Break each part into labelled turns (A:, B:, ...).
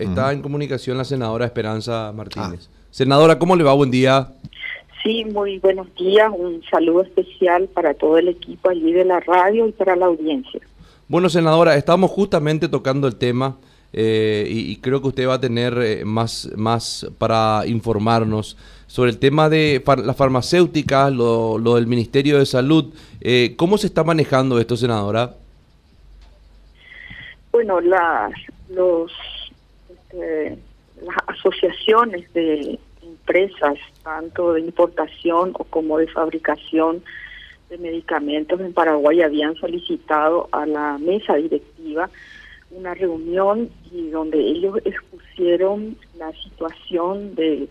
A: Está en comunicación la senadora Esperanza Martínez. Senadora, ¿cómo le va? Buen día.
B: Sí, muy buenos días. Un saludo especial para todo el equipo allí de la radio y para la audiencia.
A: Bueno, senadora, estamos justamente tocando el tema eh, y, creo que usted va a tener eh, más, más para informarnos sobre el tema de las farmacéuticas, lo, del Ministerio de Salud. Eh, ¿Cómo se está manejando esto, senadora?
B: Bueno, las, los este, las asociaciones de empresas, tanto de importación o como de fabricación de medicamentos en Paraguay, habían solicitado a la mesa directiva una reunión y donde ellos expusieron la situación de,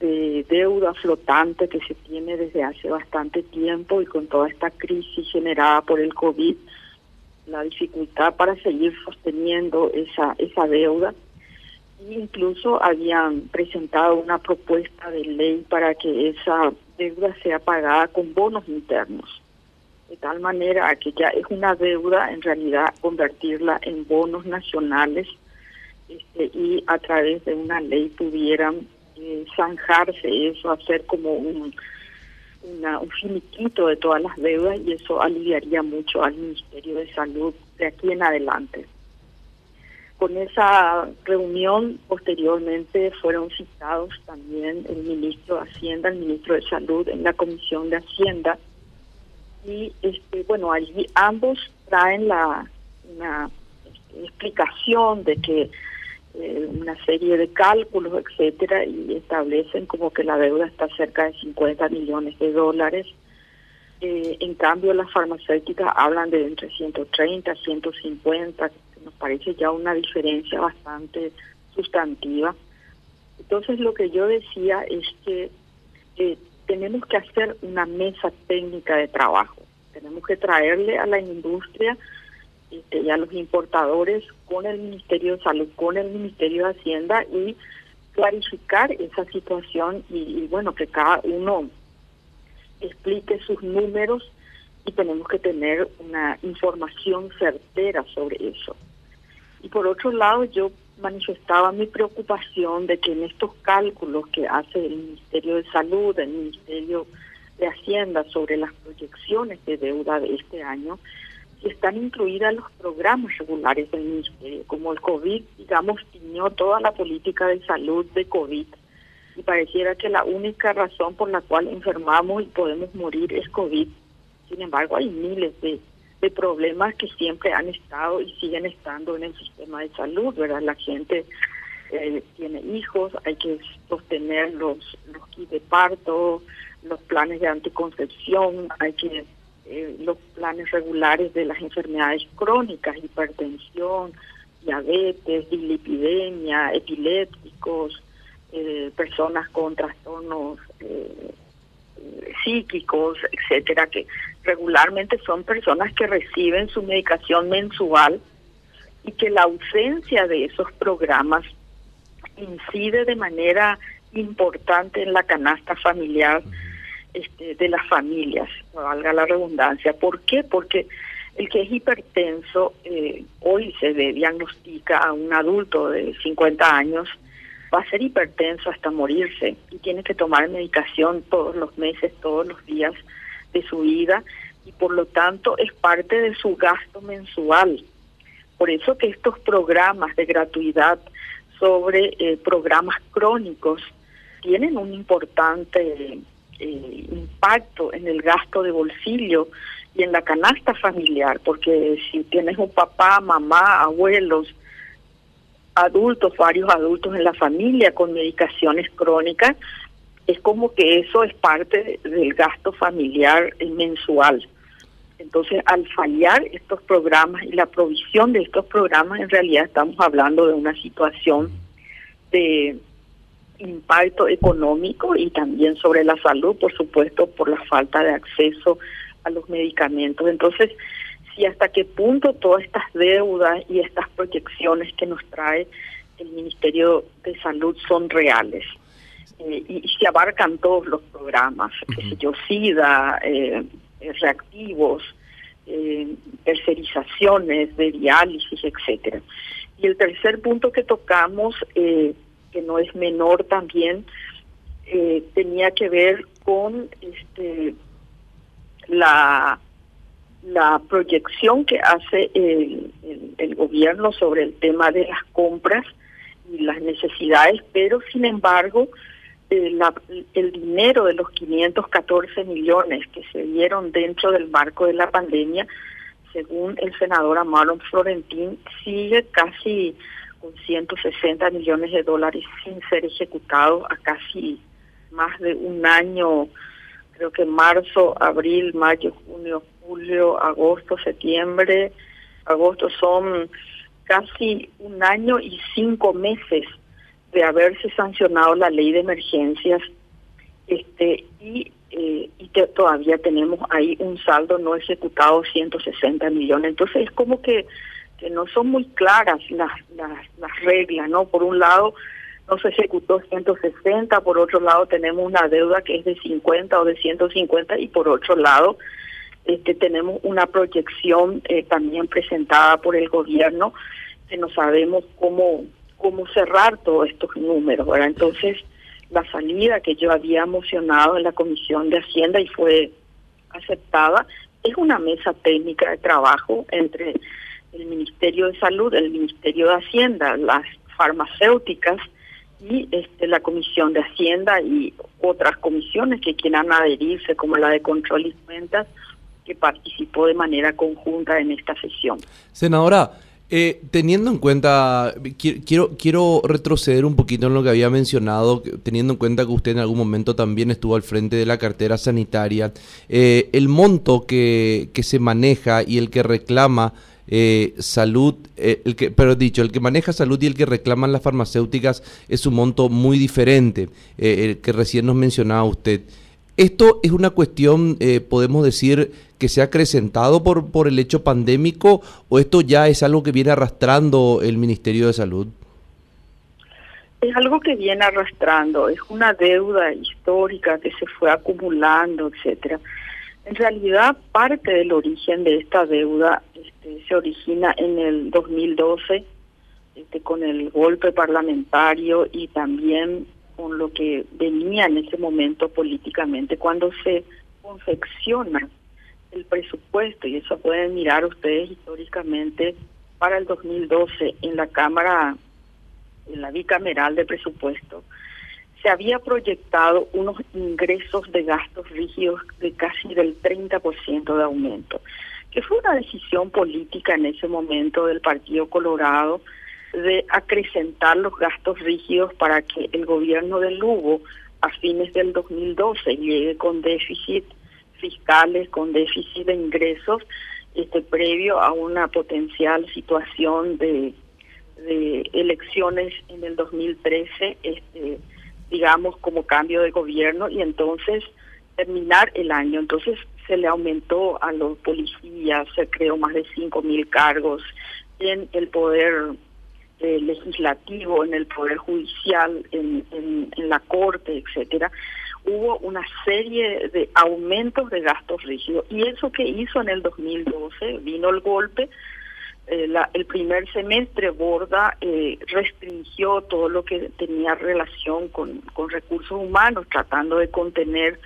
B: de deuda flotante que se tiene desde hace bastante tiempo y con toda esta crisis generada por el COVID, la dificultad para seguir sosteniendo esa, esa deuda incluso habían presentado una propuesta de ley para que esa deuda sea pagada con bonos internos, de tal manera que ya es una deuda en realidad convertirla en bonos nacionales este, y a través de una ley pudieran eh, zanjarse eso, hacer como un, un finiquito de todas las deudas y eso aliviaría mucho al Ministerio de Salud de aquí en adelante. Con esa reunión posteriormente fueron citados también el ministro de Hacienda, el ministro de Salud en la Comisión de Hacienda. Y este bueno allí ambos traen la una este, explicación de que eh, una serie de cálculos etcétera y establecen como que la deuda está cerca de 50 millones de dólares. Eh, en cambio las farmacéuticas hablan de entre 130 150 nos parece ya una diferencia bastante sustantiva. Entonces lo que yo decía es que eh, tenemos que hacer una mesa técnica de trabajo, tenemos que traerle a la industria este, y a los importadores con el Ministerio de Salud, con el Ministerio de Hacienda y clarificar esa situación y, y bueno, que cada uno explique sus números y tenemos que tener una información certera sobre eso. Y por otro lado, yo manifestaba mi preocupación de que en estos cálculos que hace el Ministerio de Salud, el Ministerio de Hacienda sobre las proyecciones de deuda de este año, están incluidas los programas regulares del Ministerio, como el COVID, digamos, tiñó toda la política de salud de COVID y pareciera que la única razón por la cual enfermamos y podemos morir es COVID. Sin embargo, hay miles de de problemas que siempre han estado y siguen estando en el sistema de salud, ¿verdad? La gente eh, tiene hijos, hay que sostener los, los kits de parto, los planes de anticoncepción, hay que eh, los planes regulares de las enfermedades crónicas, hipertensión, diabetes, dislipidemia, epilépticos, eh, personas con trastornos eh, psíquicos, etcétera, que regularmente son personas que reciben su medicación mensual y que la ausencia de esos programas incide de manera importante en la canasta familiar este, de las familias, valga la redundancia. ¿Por qué? Porque el que es hipertenso eh, hoy se diagnostica a un adulto de 50 años va a ser hipertenso hasta morirse y tiene que tomar medicación todos los meses, todos los días de su vida y por lo tanto es parte de su gasto mensual. Por eso que estos programas de gratuidad sobre eh, programas crónicos tienen un importante eh, impacto en el gasto de bolsillo y en la canasta familiar, porque si tienes un papá, mamá, abuelos, adultos, varios adultos en la familia con medicaciones crónicas, es como que eso es parte del gasto familiar mensual. Entonces, al fallar estos programas y la provisión de estos programas, en realidad estamos hablando de una situación de impacto económico y también sobre la salud, por supuesto, por la falta de acceso a los medicamentos. Entonces, y hasta qué punto todas estas deudas y estas proyecciones que nos trae el Ministerio de Salud son reales. Eh, y, se abarcan todos los programas, yo, SIDA, eh, reactivos, eh, tercerizaciones de diálisis, etcétera. Y el tercer punto que tocamos, eh, que no es menor también, eh, tenía que ver con este la la proyección que hace el, el, gobierno sobre el tema de las compras y las necesidades, pero sin embargo eh, el dinero de los 514 millones que se dieron dentro del marco de la pandemia, según el senador Amaro Florentín, sigue casi con 160 millones de dólares sin ser ejecutado a casi más de un año, creo que marzo, abril, mayo, junio, julio, agosto, septiembre, agosto son casi un año y cinco meses de haberse sancionado la ley de emergencias este y, eh, y todavía tenemos ahí un saldo no ejecutado 160 millones. Entonces es como que que no son muy claras las, las, las reglas no por un lado no se ejecutó 160 por otro lado tenemos una deuda que es de 50 o de 150 y por otro lado este, tenemos una proyección eh, también presentada por el gobierno que no sabemos cómo cómo cerrar todos estos números, ¿verdad? Entonces, la salida que yo había mocionado en la Comisión de Hacienda y fue aceptada es una mesa técnica de trabajo entre el Ministerio de Salud, el Ministerio de Hacienda, las farmacéuticas y este, la Comisión de Hacienda y otras comisiones que quieran adherirse, como la de Control y Cuentas, que participó de manera conjunta en esta sesión.
A: Senadora, eh, teniendo en cuenta, quiero, quiero retroceder un poquito en lo que había mencionado, teniendo en cuenta que usted en algún momento también estuvo al frente de la cartera sanitaria, eh, el monto que, que, se maneja y el que reclama eh, salud, el que, pero dicho, el que maneja salud y el que reclaman las farmacéuticas es un monto muy diferente, el que recién nos mencionaba usted. ¿Esto es una cuestión, eh, podemos decir, que se ha acrecentado por, por el hecho pandémico o esto ya es algo que viene arrastrando el Ministerio de Salud?
B: Es algo que viene arrastrando, es una deuda histórica que se fue acumulando, etcétera. En realidad, parte del origen de esta deuda este, se origina en el 2012 este, con el golpe parlamentario y también con lo que venía en ese momento políticamente. Cuando se confecciona el presupuesto, y eso pueden mirar ustedes históricamente, para el 2012 en la Cámara, en la bicameral de presupuesto, se había proyectado unos ingresos de gastos rígidos de casi del 30% de aumento, que fue una decisión política en ese momento del Partido Colorado, de acrecentar los gastos rígidos para que el gobierno de Lugo a fines del 2012 llegue con déficit fiscales, con déficit de ingresos, este previo a una potencial situación de, de elecciones en el 2013, este, digamos como cambio de gobierno y entonces terminar el año. Entonces se le aumentó a los policías, se creó más de cinco mil cargos en el poder eh, legislativo, en el poder judicial, en, en, la corte, etcétera, hubo una serie de aumentos de gastos rígidos. Y eso que hizo en el 2012, vino el golpe, eh, la, el primer semestre Borda eh, restringió todo lo que tenía relación con, con recursos humanos, tratando de contener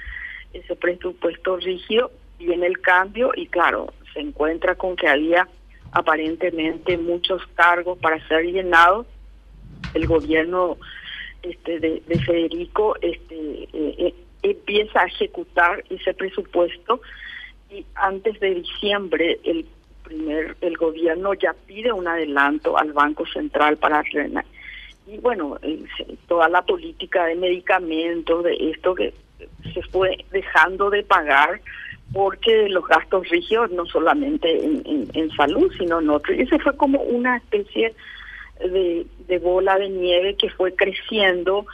B: ese presupuesto rígido, viene el cambio y claro, se encuentra con que había aparentemente muchos cargos para ser llenados. El gobierno este, de, Federico este, eh, eh, empieza a ejecutar ese presupuesto y antes de diciembre el primer el gobierno ya pide un adelanto al Banco Central para frenar y bueno eh, toda la política de medicamentos de esto que se fue dejando de pagar porque los gastos rígidos no solamente en, salud, sino en otro. Y ese fue como una especie de, de, bola de nieve que fue creciendo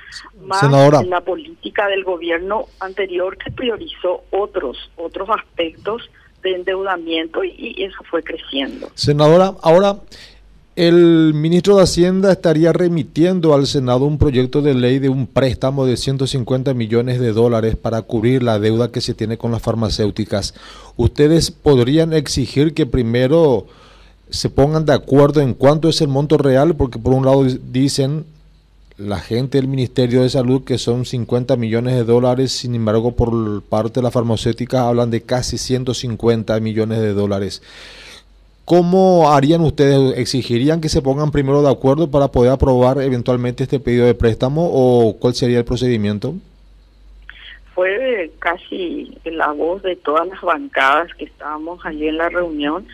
B: más en la política del gobierno anterior que priorizó otros, otros aspectos de endeudamiento y, y eso fue creciendo.
C: Senadora, ahora el ministro de Hacienda estaría remitiendo al Senado un proyecto de ley de un préstamo de 150 millones de dólares para cubrir la deuda que se tiene con las farmacéuticas. ¿Ustedes podrían exigir que primero se pongan de acuerdo en cuánto es el monto real, porque por un lado dicen la gente del Ministerio de Salud que son 50 millones de dólares, sin embargo por parte de la farmacéutica hablan de casi 150 millones de dólares. ¿Cómo harían ustedes? ¿Exigirían que se pongan primero de acuerdo para poder aprobar eventualmente este pedido de préstamo o cuál sería el procedimiento?
B: Fue casi la voz de todas las bancadas que estábamos allí en la reunión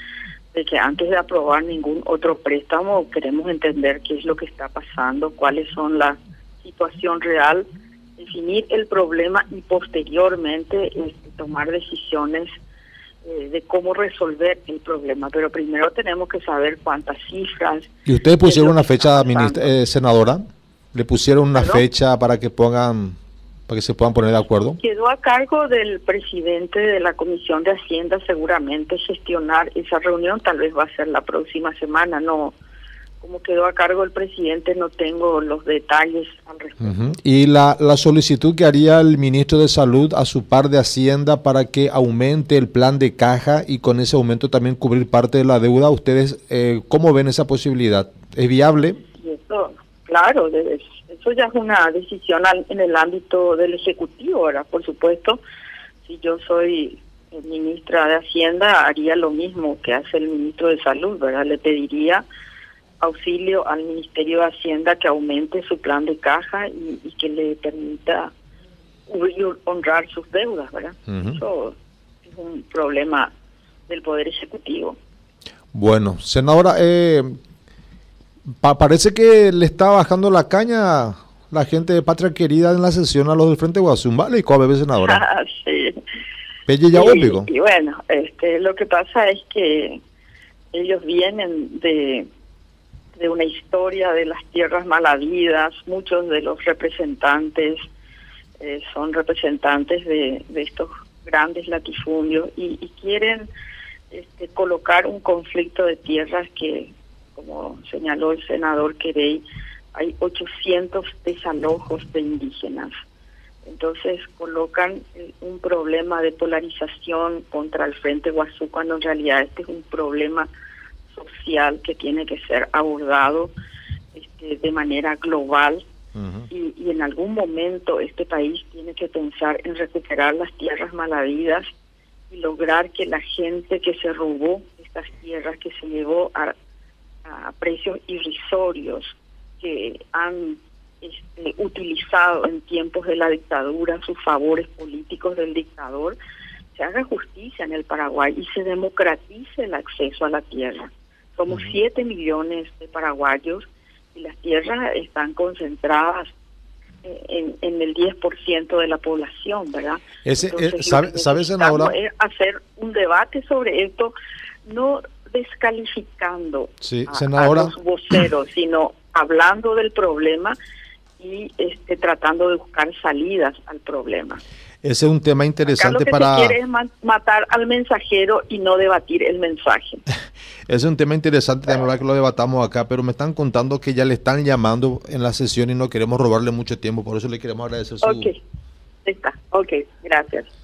B: de que antes de aprobar ningún otro préstamo queremos entender qué es lo que está pasando, cuáles son la situación real, definir el problema y posteriormente este, tomar decisiones eh, de cómo resolver el problema. Pero primero tenemos que saber cuántas cifras.
C: ¿Y ustedes pusieron una fecha, eh, senadora? ¿Le pusieron una fecha para que pongan para que se puedan poner de acuerdo?
B: Quedó a cargo del presidente de la Comisión de Hacienda seguramente gestionar esa reunión, tal vez va a ser la próxima semana, no como quedó a cargo el presidente no tengo los detalles al respecto.
C: ¿Y la, la solicitud que haría el ministro de Salud a su par de Hacienda para que aumente el plan de caja y con ese aumento también cubrir parte de la deuda, ¿ustedes eh, cómo ven esa posibilidad? ¿Es viable?
B: eso, claro, eso ya es una decisión en el ámbito del Ejecutivo, ahora Por supuesto, si yo soy ministra de Hacienda, haría lo mismo que hace el ministro de Salud, ¿verdad? Le pediría auxilio al Ministerio de Hacienda que aumente su plan de caja y, que le permita honrar sus deudas, ¿verdad? Eso es un problema del Poder Ejecutivo.
C: Bueno, senadora, eh, parece que le está bajando la caña la gente de Patria Querida en la sesión a los del Frente Guasum, ¿vale? ¿Y cuál senadora?
B: Ah, sí.
C: ya
B: y, y bueno, este, lo que pasa es que ellos vienen de, de una historia de las tierras malavidas, muchos de los representantes eh, son representantes de, estos grandes latifundios y, quieren este, colocar un conflicto de tierras que como señaló el senador Querey, hay 800 desalojos de indígenas. Entonces colocan eh, un problema de polarización contra el Frente Guazú cuando en realidad este es un problema social que tiene que ser abordado este, de manera global y, y, en algún momento este país tiene que pensar en recuperar las tierras malavidas y lograr que la gente que se robó estas tierras, que se llevó a a precios irrisorios que han este, utilizado en tiempos de la dictadura sus favores políticos del dictador, se haga justicia en el Paraguay y se democratice el acceso a la tierra. Somos 7 millones de paraguayos y las tierras están concentradas eh, en, en el 10% de la población, ¿verdad?
C: Ese, eh, ¿sabe, ¿Sabes,
B: Hacer un debate sobre esto, no descalificando
C: a,
B: los voceros, sino hablando del problema y este, tratando de buscar salidas al problema.
C: Ese es un tema interesante
B: lo que
C: para...
B: Se quiere es matar al mensajero y no debatir el mensaje.
C: Es un tema interesante también que lo debatamos acá, pero me están contando que ya le están llamando en la sesión y no queremos robarle mucho tiempo, por eso le queremos agradecer su...
B: Ok, está, ok, gracias.